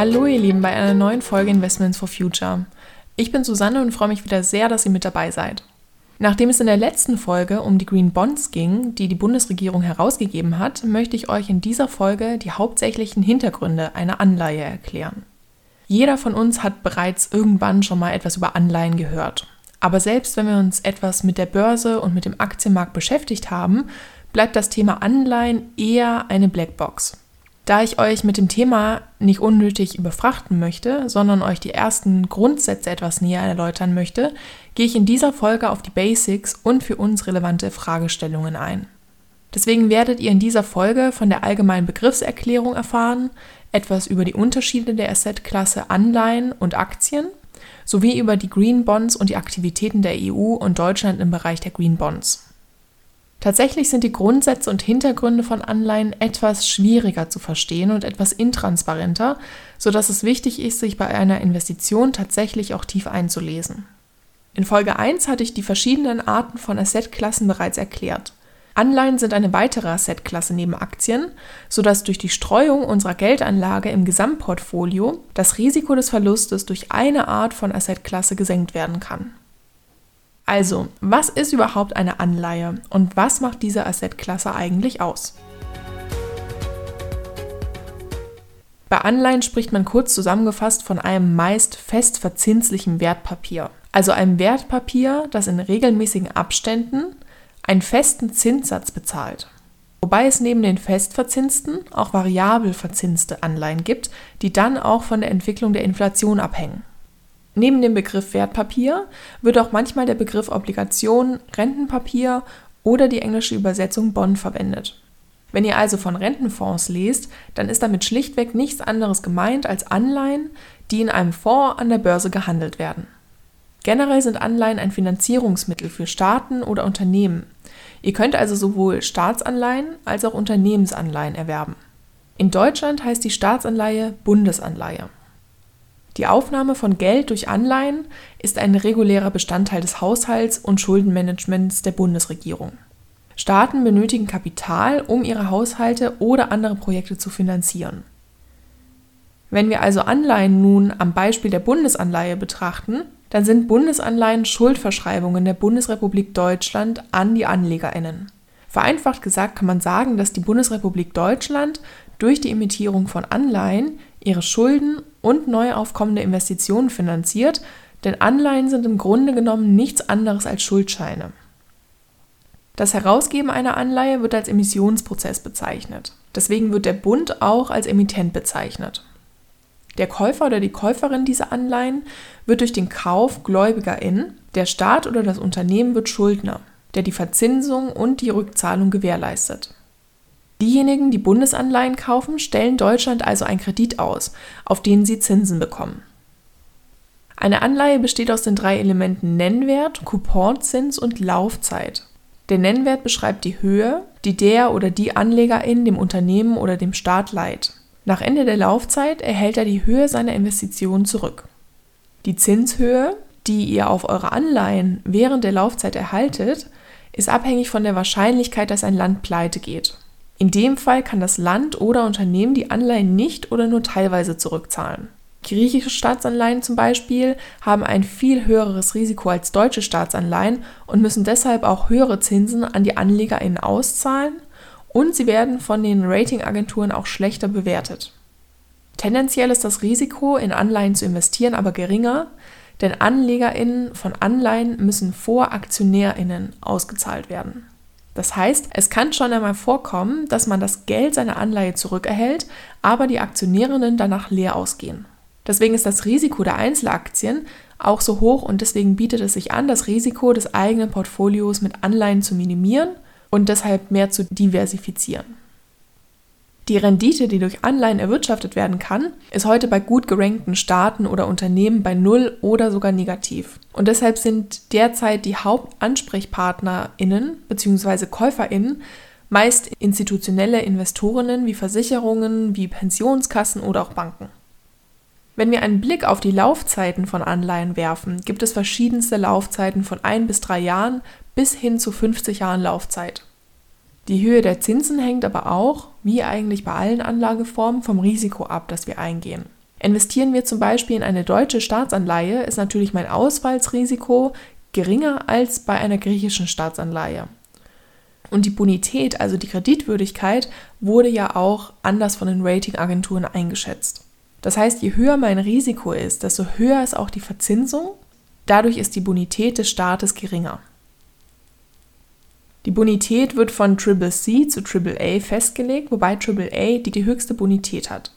Hallo ihr Lieben bei einer neuen Folge Investments for Future. Ich bin Susanne und freue mich wieder sehr, dass ihr mit dabei seid. Nachdem es in der letzten Folge um die Green Bonds ging, die die Bundesregierung herausgegeben hat, möchte ich euch in dieser Folge die hauptsächlichen Hintergründe einer Anleihe erklären. Jeder von uns hat bereits irgendwann schon mal etwas über Anleihen gehört. Aber selbst wenn wir uns etwas mit der Börse und mit dem Aktienmarkt beschäftigt haben, bleibt das Thema Anleihen eher eine Blackbox. Da ich euch mit dem Thema nicht unnötig überfrachten möchte, sondern euch die ersten Grundsätze etwas näher erläutern möchte, gehe ich in dieser Folge auf die Basics und für uns relevante Fragestellungen ein. Deswegen werdet ihr in dieser Folge von der allgemeinen Begriffserklärung erfahren, etwas über die Unterschiede der Assetklasse Anleihen und Aktien sowie über die Green Bonds und die Aktivitäten der EU und Deutschland im Bereich der Green Bonds. Tatsächlich sind die Grundsätze und Hintergründe von Anleihen etwas schwieriger zu verstehen und etwas intransparenter, sodass es wichtig ist, sich bei einer Investition tatsächlich auch tief einzulesen. In Folge 1 hatte ich die verschiedenen Arten von Assetklassen bereits erklärt. Anleihen sind eine weitere Assetklasse neben Aktien, sodass durch die Streuung unserer Geldanlage im Gesamtportfolio das Risiko des Verlustes durch eine Art von Assetklasse gesenkt werden kann. Also, was ist überhaupt eine Anleihe und was macht diese Assetklasse eigentlich aus? Bei Anleihen spricht man kurz zusammengefasst von einem meist fest verzinslichen Wertpapier, also einem Wertpapier, das in regelmäßigen Abständen einen festen Zinssatz bezahlt. Wobei es neben den festverzinsten auch variabel verzinste Anleihen gibt, die dann auch von der Entwicklung der Inflation abhängen. Neben dem Begriff Wertpapier wird auch manchmal der Begriff Obligation, Rentenpapier oder die englische Übersetzung Bond verwendet. Wenn ihr also von Rentenfonds lest, dann ist damit schlichtweg nichts anderes gemeint als Anleihen, die in einem Fonds an der Börse gehandelt werden. Generell sind Anleihen ein Finanzierungsmittel für Staaten oder Unternehmen. Ihr könnt also sowohl Staatsanleihen als auch Unternehmensanleihen erwerben. In Deutschland heißt die Staatsanleihe Bundesanleihe. Die Aufnahme von Geld durch Anleihen ist ein regulärer Bestandteil des Haushalts und Schuldenmanagements der Bundesregierung. Staaten benötigen Kapital, um ihre Haushalte oder andere Projekte zu finanzieren. Wenn wir also Anleihen nun am Beispiel der Bundesanleihe betrachten, dann sind Bundesanleihen Schuldverschreibungen der Bundesrepublik Deutschland an die Anlegerinnen. Vereinfacht gesagt kann man sagen, dass die Bundesrepublik Deutschland durch die Emittierung von Anleihen ihre Schulden und neu aufkommende Investitionen finanziert, denn Anleihen sind im Grunde genommen nichts anderes als Schuldscheine. Das Herausgeben einer Anleihe wird als Emissionsprozess bezeichnet. Deswegen wird der Bund auch als Emittent bezeichnet. Der Käufer oder die Käuferin dieser Anleihen wird durch den Kauf Gläubigerin, der Staat oder das Unternehmen wird Schuldner, der die Verzinsung und die Rückzahlung gewährleistet. Diejenigen, die Bundesanleihen kaufen, stellen Deutschland also einen Kredit aus, auf den sie Zinsen bekommen. Eine Anleihe besteht aus den drei Elementen Nennwert, Couponzins und Laufzeit. Der Nennwert beschreibt die Höhe, die der oder die Anlegerin dem Unternehmen oder dem Staat leiht. Nach Ende der Laufzeit erhält er die Höhe seiner Investitionen zurück. Die Zinshöhe, die ihr auf eure Anleihen während der Laufzeit erhaltet, ist abhängig von der Wahrscheinlichkeit, dass ein Land pleite geht. In dem Fall kann das Land oder Unternehmen die Anleihen nicht oder nur teilweise zurückzahlen. Griechische Staatsanleihen zum Beispiel haben ein viel höheres Risiko als deutsche Staatsanleihen und müssen deshalb auch höhere Zinsen an die AnlegerInnen auszahlen und sie werden von den Ratingagenturen auch schlechter bewertet. Tendenziell ist das Risiko, in Anleihen zu investieren, aber geringer, denn AnlegerInnen von Anleihen müssen vor AktionärInnen ausgezahlt werden. Das heißt, es kann schon einmal vorkommen, dass man das Geld seiner Anleihe zurückerhält, aber die Aktionärinnen danach leer ausgehen. Deswegen ist das Risiko der Einzelaktien auch so hoch und deswegen bietet es sich an, das Risiko des eigenen Portfolios mit Anleihen zu minimieren und deshalb mehr zu diversifizieren. Die Rendite, die durch Anleihen erwirtschaftet werden kann, ist heute bei gut gerankten Staaten oder Unternehmen bei Null oder sogar negativ. Und deshalb sind derzeit die HauptansprechpartnerInnen bzw. KäuferInnen meist institutionelle Investorinnen wie Versicherungen, wie Pensionskassen oder auch Banken. Wenn wir einen Blick auf die Laufzeiten von Anleihen werfen, gibt es verschiedenste Laufzeiten von ein bis drei Jahren bis hin zu 50 Jahren Laufzeit. Die Höhe der Zinsen hängt aber auch, wie eigentlich bei allen Anlageformen, vom Risiko ab, das wir eingehen. Investieren wir zum Beispiel in eine deutsche Staatsanleihe, ist natürlich mein Ausfallsrisiko geringer als bei einer griechischen Staatsanleihe. Und die Bonität, also die Kreditwürdigkeit, wurde ja auch anders von den Ratingagenturen eingeschätzt. Das heißt, je höher mein Risiko ist, desto höher ist auch die Verzinsung. Dadurch ist die Bonität des Staates geringer. Die Bonität wird von Triple C zu Triple A festgelegt, wobei Triple A die, die höchste Bonität hat.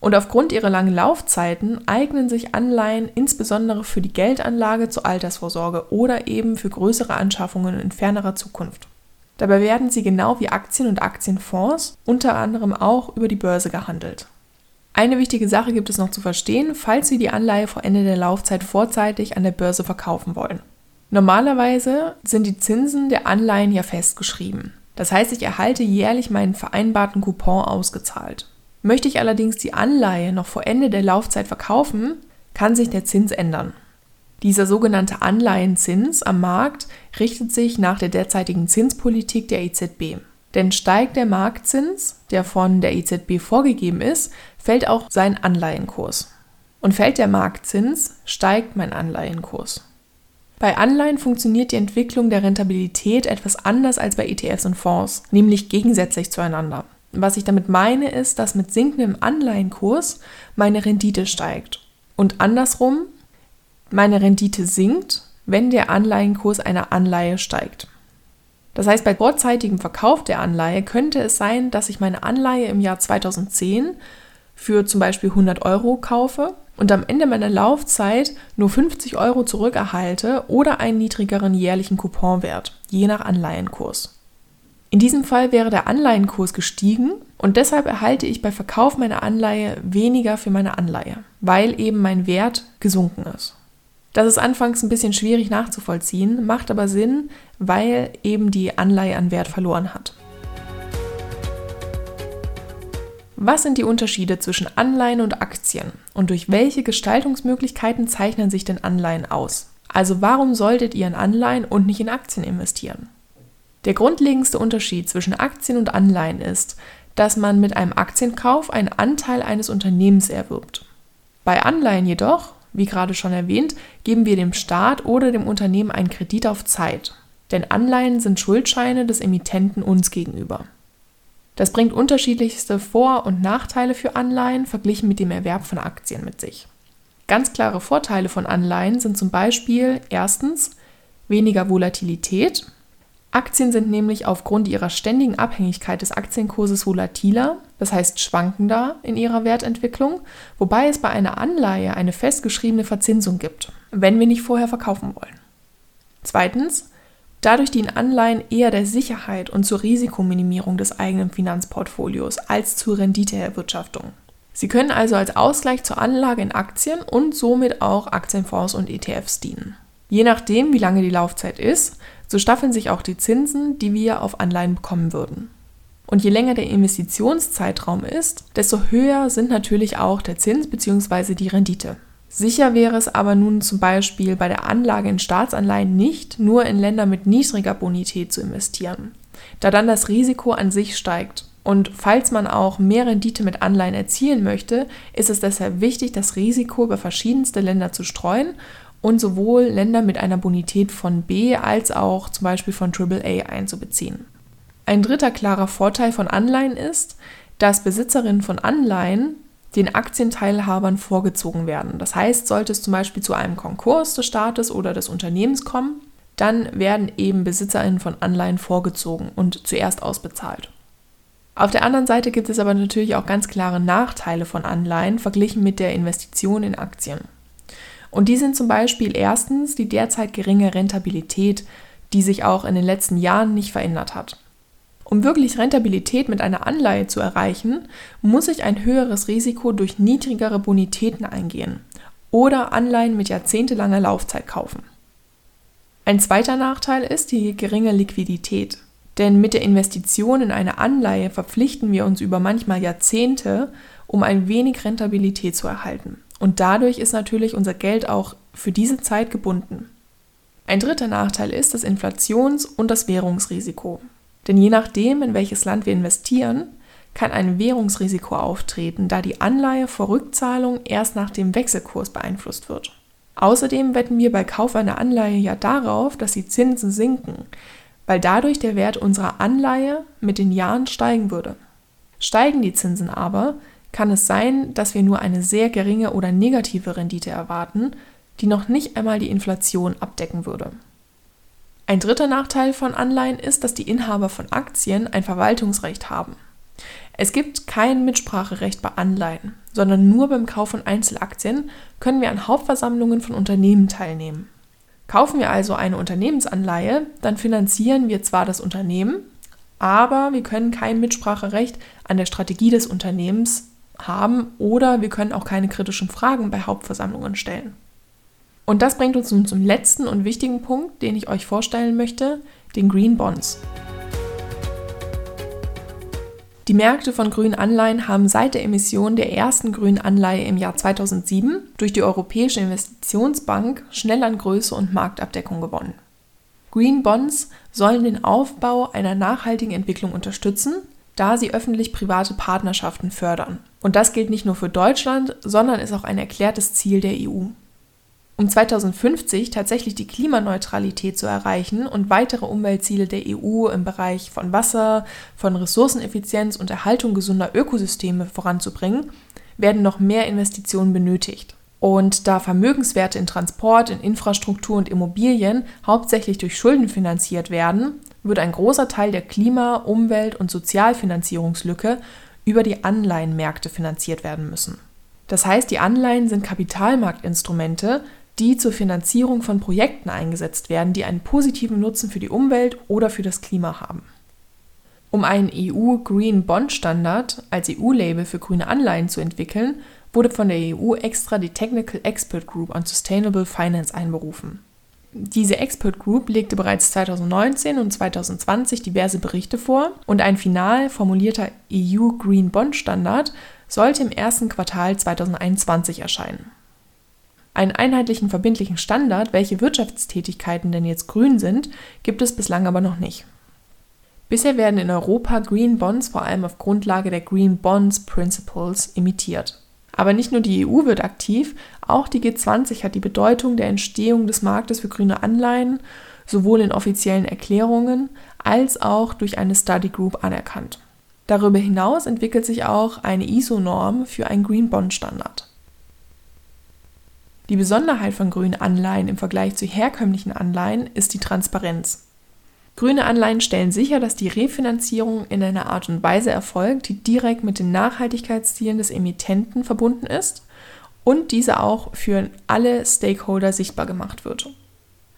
Und aufgrund ihrer langen Laufzeiten eignen sich Anleihen insbesondere für die Geldanlage zur Altersvorsorge oder eben für größere Anschaffungen in fernerer Zukunft. Dabei werden sie genau wie Aktien und Aktienfonds unter anderem auch über die Börse gehandelt. Eine wichtige Sache gibt es noch zu verstehen, falls Sie die Anleihe vor Ende der Laufzeit vorzeitig an der Börse verkaufen wollen. Normalerweise sind die Zinsen der Anleihen ja festgeschrieben. Das heißt, ich erhalte jährlich meinen vereinbarten Coupon ausgezahlt. Möchte ich allerdings die Anleihe noch vor Ende der Laufzeit verkaufen, kann sich der Zins ändern. Dieser sogenannte Anleihenzins am Markt richtet sich nach der derzeitigen Zinspolitik der EZB. Denn steigt der Marktzins, der von der EZB vorgegeben ist, fällt auch sein Anleihenkurs. Und fällt der Marktzins, steigt mein Anleihenkurs. Bei Anleihen funktioniert die Entwicklung der Rentabilität etwas anders als bei ETFs und Fonds, nämlich gegensätzlich zueinander. Was ich damit meine, ist, dass mit sinkendem Anleihenkurs meine Rendite steigt. Und andersrum meine Rendite sinkt, wenn der Anleihenkurs einer Anleihe steigt. Das heißt, bei vorzeitigem Verkauf der Anleihe könnte es sein, dass ich meine Anleihe im Jahr 2010 für zum Beispiel 100 Euro kaufe und am Ende meiner Laufzeit nur 50 Euro zurückerhalte oder einen niedrigeren jährlichen Couponwert, je nach Anleihenkurs. In diesem Fall wäre der Anleihenkurs gestiegen und deshalb erhalte ich bei Verkauf meiner Anleihe weniger für meine Anleihe, weil eben mein Wert gesunken ist. Das ist anfangs ein bisschen schwierig nachzuvollziehen, macht aber Sinn, weil eben die Anleihe an Wert verloren hat. Was sind die Unterschiede zwischen Anleihen und Aktien und durch welche Gestaltungsmöglichkeiten zeichnen sich denn Anleihen aus? Also warum solltet ihr in Anleihen und nicht in Aktien investieren? Der grundlegendste Unterschied zwischen Aktien und Anleihen ist, dass man mit einem Aktienkauf einen Anteil eines Unternehmens erwirbt. Bei Anleihen jedoch wie gerade schon erwähnt, geben wir dem Staat oder dem Unternehmen einen Kredit auf Zeit. Denn Anleihen sind Schuldscheine des Emittenten uns gegenüber. Das bringt unterschiedlichste Vor- und Nachteile für Anleihen verglichen mit dem Erwerb von Aktien mit sich. Ganz klare Vorteile von Anleihen sind zum Beispiel erstens weniger Volatilität, Aktien sind nämlich aufgrund ihrer ständigen Abhängigkeit des Aktienkurses volatiler, das heißt schwankender in ihrer Wertentwicklung, wobei es bei einer Anleihe eine festgeschriebene Verzinsung gibt, wenn wir nicht vorher verkaufen wollen. Zweitens, dadurch dienen Anleihen eher der Sicherheit und zur Risikominimierung des eigenen Finanzportfolios als zur Renditeerwirtschaftung. Sie können also als Ausgleich zur Anlage in Aktien und somit auch Aktienfonds und ETFs dienen. Je nachdem, wie lange die Laufzeit ist, so staffeln sich auch die Zinsen, die wir auf Anleihen bekommen würden. Und je länger der Investitionszeitraum ist, desto höher sind natürlich auch der Zins bzw. die Rendite. Sicher wäre es aber nun zum Beispiel bei der Anlage in Staatsanleihen nicht, nur in Länder mit niedriger Bonität zu investieren, da dann das Risiko an sich steigt. Und falls man auch mehr Rendite mit Anleihen erzielen möchte, ist es deshalb wichtig, das Risiko über verschiedenste Länder zu streuen und sowohl Länder mit einer Bonität von B als auch zum Beispiel von AAA einzubeziehen. Ein dritter klarer Vorteil von Anleihen ist, dass Besitzerinnen von Anleihen den Aktienteilhabern vorgezogen werden. Das heißt, sollte es zum Beispiel zu einem Konkurs des Staates oder des Unternehmens kommen, dann werden eben Besitzerinnen von Anleihen vorgezogen und zuerst ausbezahlt. Auf der anderen Seite gibt es aber natürlich auch ganz klare Nachteile von Anleihen verglichen mit der Investition in Aktien. Und die sind zum Beispiel erstens die derzeit geringe Rentabilität, die sich auch in den letzten Jahren nicht verändert hat. Um wirklich Rentabilität mit einer Anleihe zu erreichen, muss ich ein höheres Risiko durch niedrigere Bonitäten eingehen oder Anleihen mit jahrzehntelanger Laufzeit kaufen. Ein zweiter Nachteil ist die geringe Liquidität. Denn mit der Investition in eine Anleihe verpflichten wir uns über manchmal Jahrzehnte, um ein wenig Rentabilität zu erhalten. Und dadurch ist natürlich unser Geld auch für diese Zeit gebunden. Ein dritter Nachteil ist das Inflations- und das Währungsrisiko. Denn je nachdem, in welches Land wir investieren, kann ein Währungsrisiko auftreten, da die Anleihe vor Rückzahlung erst nach dem Wechselkurs beeinflusst wird. Außerdem wetten wir bei Kauf einer Anleihe ja darauf, dass die Zinsen sinken, weil dadurch der Wert unserer Anleihe mit den Jahren steigen würde. Steigen die Zinsen aber, kann es sein, dass wir nur eine sehr geringe oder negative Rendite erwarten, die noch nicht einmal die Inflation abdecken würde. Ein dritter Nachteil von Anleihen ist, dass die Inhaber von Aktien ein Verwaltungsrecht haben. Es gibt kein Mitspracherecht bei Anleihen, sondern nur beim Kauf von Einzelaktien können wir an Hauptversammlungen von Unternehmen teilnehmen. Kaufen wir also eine Unternehmensanleihe, dann finanzieren wir zwar das Unternehmen, aber wir können kein Mitspracherecht an der Strategie des Unternehmens haben oder wir können auch keine kritischen Fragen bei Hauptversammlungen stellen. Und das bringt uns nun zum letzten und wichtigen Punkt, den ich euch vorstellen möchte, den Green Bonds. Die Märkte von grünen Anleihen haben seit der Emission der ersten grünen Anleihe im Jahr 2007 durch die Europäische Investitionsbank schnell an Größe und Marktabdeckung gewonnen. Green Bonds sollen den Aufbau einer nachhaltigen Entwicklung unterstützen, da sie öffentlich-private Partnerschaften fördern. Und das gilt nicht nur für Deutschland, sondern ist auch ein erklärtes Ziel der EU. Um 2050 tatsächlich die Klimaneutralität zu erreichen und weitere Umweltziele der EU im Bereich von Wasser, von Ressourceneffizienz und Erhaltung gesunder Ökosysteme voranzubringen, werden noch mehr Investitionen benötigt. Und da Vermögenswerte in Transport, in Infrastruktur und Immobilien hauptsächlich durch Schulden finanziert werden, wird ein großer Teil der Klima-, Umwelt- und Sozialfinanzierungslücke über die Anleihenmärkte finanziert werden müssen. Das heißt, die Anleihen sind Kapitalmarktinstrumente, die zur Finanzierung von Projekten eingesetzt werden, die einen positiven Nutzen für die Umwelt oder für das Klima haben. Um einen EU Green Bond Standard als EU-Label für grüne Anleihen zu entwickeln, wurde von der EU extra die Technical Expert Group on Sustainable Finance einberufen. Diese Expert Group legte bereits 2019 und 2020 diverse Berichte vor und ein final formulierter EU Green Bond Standard sollte im ersten Quartal 2021 erscheinen. Einen einheitlichen verbindlichen Standard, welche Wirtschaftstätigkeiten denn jetzt grün sind, gibt es bislang aber noch nicht. Bisher werden in Europa Green Bonds vor allem auf Grundlage der Green Bonds Principles emittiert. Aber nicht nur die EU wird aktiv, auch die G20 hat die Bedeutung der Entstehung des Marktes für grüne Anleihen sowohl in offiziellen Erklärungen als auch durch eine Study Group anerkannt. Darüber hinaus entwickelt sich auch eine ISO-Norm für einen Green Bond Standard. Die Besonderheit von grünen Anleihen im Vergleich zu herkömmlichen Anleihen ist die Transparenz. Grüne Anleihen stellen sicher, dass die Refinanzierung in einer Art und Weise erfolgt, die direkt mit den Nachhaltigkeitszielen des Emittenten verbunden ist und diese auch für alle Stakeholder sichtbar gemacht wird.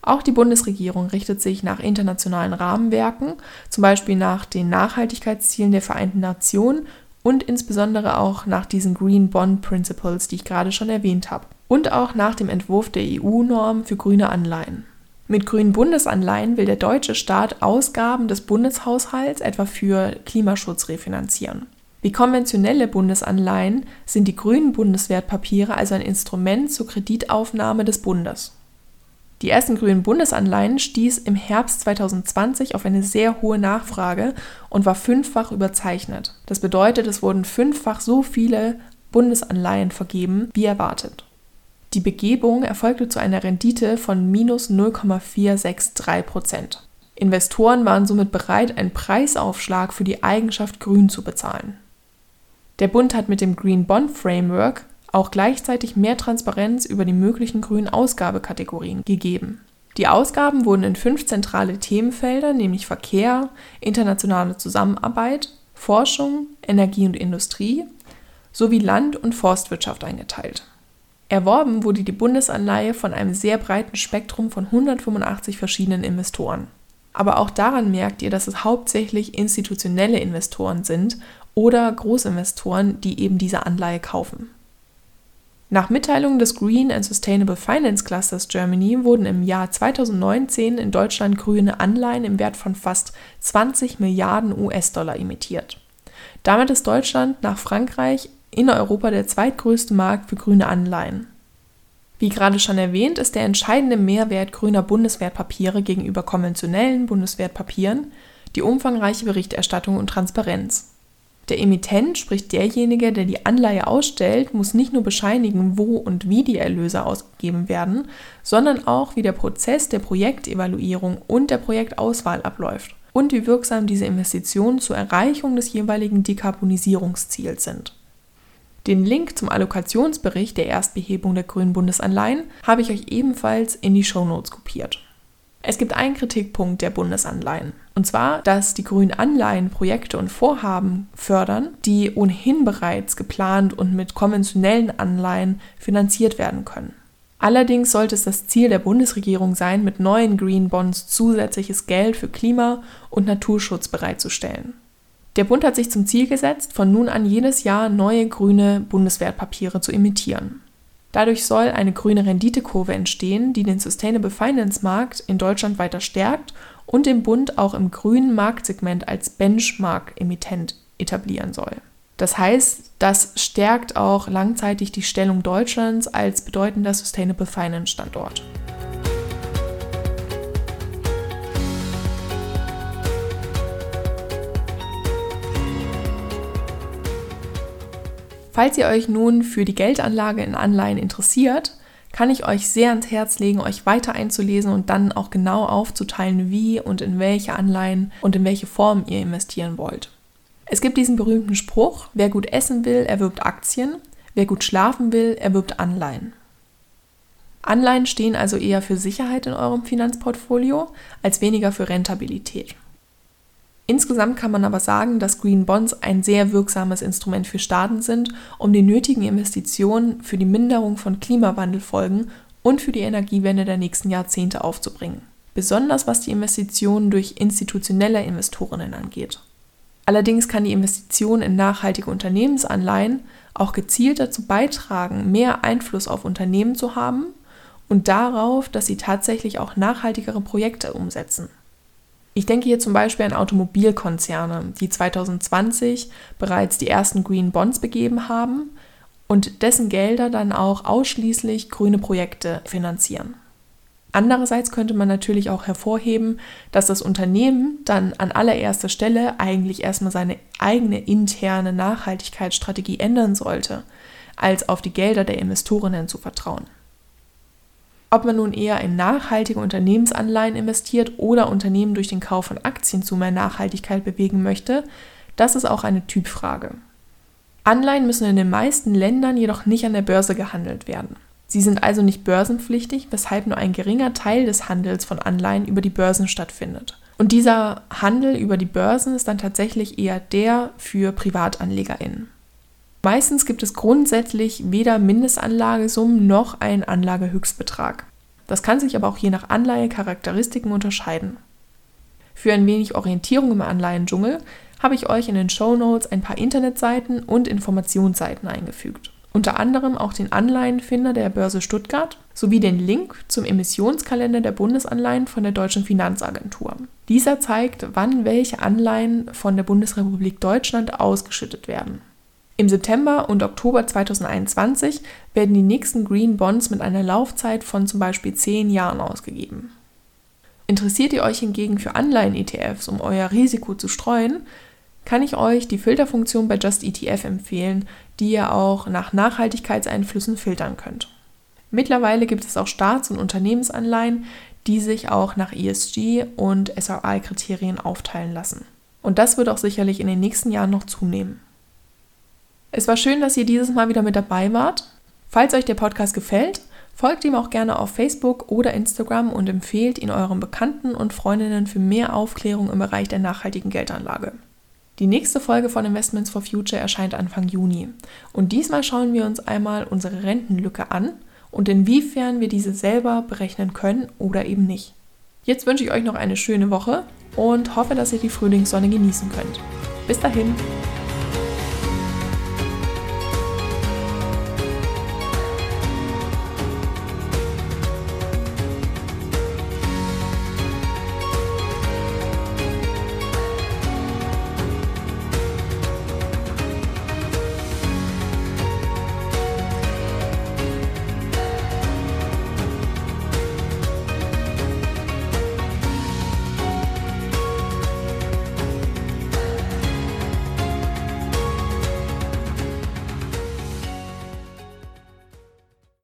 Auch die Bundesregierung richtet sich nach internationalen Rahmenwerken, zum Beispiel nach den Nachhaltigkeitszielen der Vereinten Nationen und insbesondere auch nach diesen Green Bond Principles, die ich gerade schon erwähnt habe und auch nach dem Entwurf der EU-Norm für grüne Anleihen. Mit grünen Bundesanleihen will der deutsche Staat Ausgaben des Bundeshaushalts etwa für Klimaschutz refinanzieren. Wie konventionelle Bundesanleihen sind die grünen Bundeswertpapiere also ein Instrument zur Kreditaufnahme des Bundes. Die ersten grünen Bundesanleihen stieß im Herbst 2020 auf eine sehr hohe Nachfrage und war fünffach überzeichnet. Das bedeutet, es wurden fünffach so viele Bundesanleihen vergeben wie erwartet. Die Begebung erfolgte zu einer Rendite von minus 0,463 Prozent. Investoren waren somit bereit, einen Preisaufschlag für die Eigenschaft grün zu bezahlen. Der Bund hat mit dem Green Bond Framework auch gleichzeitig mehr Transparenz über die möglichen grünen Ausgabekategorien gegeben. Die Ausgaben wurden in fünf zentrale Themenfelder, nämlich Verkehr, internationale Zusammenarbeit, Forschung, Energie und Industrie sowie Land- und Forstwirtschaft eingeteilt. Erworben wurde die Bundesanleihe von einem sehr breiten Spektrum von 185 verschiedenen Investoren. Aber auch daran merkt ihr, dass es hauptsächlich institutionelle Investoren sind oder Großinvestoren, die eben diese Anleihe kaufen. Nach Mitteilung des Green and Sustainable Finance Clusters Germany wurden im Jahr 2019 in Deutschland grüne Anleihen im Wert von fast 20 Milliarden US-Dollar emittiert. Damit ist Deutschland nach Frankreich in Europa der zweitgrößte Markt für grüne Anleihen. Wie gerade schon erwähnt, ist der entscheidende Mehrwert grüner Bundeswertpapiere gegenüber konventionellen Bundeswertpapieren die umfangreiche Berichterstattung und Transparenz. Der Emittent, sprich derjenige, der die Anleihe ausstellt, muss nicht nur bescheinigen, wo und wie die Erlöse ausgegeben werden, sondern auch, wie der Prozess der Projektevaluierung und der Projektauswahl abläuft und wie wirksam diese Investitionen zur Erreichung des jeweiligen Dekarbonisierungsziels sind. Den Link zum Allokationsbericht der Erstbehebung der grünen Bundesanleihen habe ich euch ebenfalls in die Shownotes kopiert. Es gibt einen Kritikpunkt der Bundesanleihen. Und zwar, dass die grünen Anleihen Projekte und Vorhaben fördern, die ohnehin bereits geplant und mit konventionellen Anleihen finanziert werden können. Allerdings sollte es das Ziel der Bundesregierung sein, mit neuen Green Bonds zusätzliches Geld für Klima- und Naturschutz bereitzustellen. Der Bund hat sich zum Ziel gesetzt, von nun an jedes Jahr neue grüne Bundeswertpapiere zu emittieren. Dadurch soll eine grüne Renditekurve entstehen, die den Sustainable Finance Markt in Deutschland weiter stärkt und den Bund auch im grünen Marktsegment als Benchmark-Emittent etablieren soll. Das heißt, das stärkt auch langzeitig die Stellung Deutschlands als bedeutender Sustainable Finance Standort. Falls ihr euch nun für die Geldanlage in Anleihen interessiert, kann ich euch sehr ans Herz legen, euch weiter einzulesen und dann auch genau aufzuteilen, wie und in welche Anleihen und in welche Form ihr investieren wollt. Es gibt diesen berühmten Spruch, wer gut essen will, erwirbt Aktien, wer gut schlafen will, erwirbt Anleihen. Anleihen stehen also eher für Sicherheit in eurem Finanzportfolio als weniger für Rentabilität. Insgesamt kann man aber sagen, dass Green Bonds ein sehr wirksames Instrument für Staaten sind, um die nötigen Investitionen für die Minderung von Klimawandelfolgen und für die Energiewende der nächsten Jahrzehnte aufzubringen. Besonders was die Investitionen durch institutionelle Investorinnen angeht. Allerdings kann die Investition in nachhaltige Unternehmensanleihen auch gezielt dazu beitragen, mehr Einfluss auf Unternehmen zu haben und darauf, dass sie tatsächlich auch nachhaltigere Projekte umsetzen. Ich denke hier zum Beispiel an Automobilkonzerne, die 2020 bereits die ersten Green Bonds begeben haben und dessen Gelder dann auch ausschließlich grüne Projekte finanzieren. Andererseits könnte man natürlich auch hervorheben, dass das Unternehmen dann an allererster Stelle eigentlich erstmal seine eigene interne Nachhaltigkeitsstrategie ändern sollte, als auf die Gelder der Investorinnen zu vertrauen. Ob man nun eher in nachhaltige Unternehmensanleihen investiert oder Unternehmen durch den Kauf von Aktien zu mehr Nachhaltigkeit bewegen möchte, das ist auch eine Typfrage. Anleihen müssen in den meisten Ländern jedoch nicht an der Börse gehandelt werden. Sie sind also nicht börsenpflichtig, weshalb nur ein geringer Teil des Handels von Anleihen über die Börsen stattfindet. Und dieser Handel über die Börsen ist dann tatsächlich eher der für PrivatanlegerInnen. Meistens gibt es grundsätzlich weder Mindestanlagesummen noch einen Anlagehöchstbetrag. Das kann sich aber auch je nach Anleihecharakteristiken unterscheiden. Für ein wenig Orientierung im Anleihendschungel habe ich euch in den Show Notes ein paar Internetseiten und Informationsseiten eingefügt. Unter anderem auch den Anleihenfinder der Börse Stuttgart sowie den Link zum Emissionskalender der Bundesanleihen von der Deutschen Finanzagentur. Dieser zeigt, wann welche Anleihen von der Bundesrepublik Deutschland ausgeschüttet werden. Im September und Oktober 2021 werden die nächsten Green Bonds mit einer Laufzeit von zum Beispiel 10 Jahren ausgegeben. Interessiert ihr euch hingegen für Anleihen-ETFs, um euer Risiko zu streuen, kann ich euch die Filterfunktion bei Just ETF empfehlen, die ihr auch nach Nachhaltigkeitseinflüssen filtern könnt. Mittlerweile gibt es auch Staats- und Unternehmensanleihen, die sich auch nach ESG und SRI-Kriterien aufteilen lassen. Und das wird auch sicherlich in den nächsten Jahren noch zunehmen. Es war schön, dass ihr dieses Mal wieder mit dabei wart. Falls euch der Podcast gefällt, folgt ihm auch gerne auf Facebook oder Instagram und empfehlt ihn euren Bekannten und Freundinnen für mehr Aufklärung im Bereich der nachhaltigen Geldanlage. Die nächste Folge von Investments for Future erscheint Anfang Juni. Und diesmal schauen wir uns einmal unsere Rentenlücke an und inwiefern wir diese selber berechnen können oder eben nicht. Jetzt wünsche ich euch noch eine schöne Woche und hoffe, dass ihr die Frühlingssonne genießen könnt. Bis dahin!